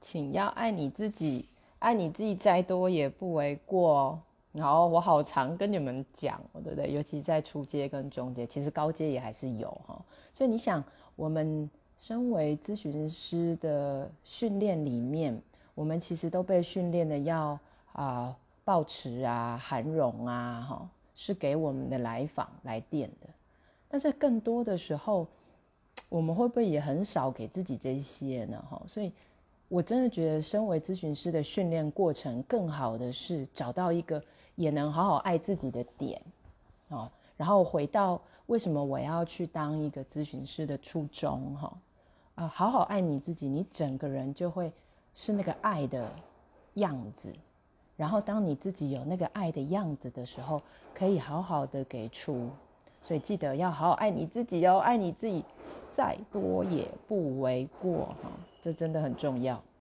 请要爱你自己，爱你自己再多也不为过。然后我好常跟你们讲，对不对？尤其在初阶跟中阶，其实高阶也还是有哈。所以你想，我们身为咨询师的训练里面，我们其实都被训练的要啊，保持啊，涵容啊，哈，是给我们的来访来电的。但是更多的时候，我们会不会也很少给自己这些呢？哈，所以。我真的觉得，身为咨询师的训练过程，更好的是找到一个也能好好爱自己的点，哦，然后回到为什么我要去当一个咨询师的初衷，哈，啊，好好爱你自己，你整个人就会是那个爱的样子，然后当你自己有那个爱的样子的时候，可以好好的给出，所以记得要好好爱你自己哦，爱你自己。再多也不为过哈，这真的很重要。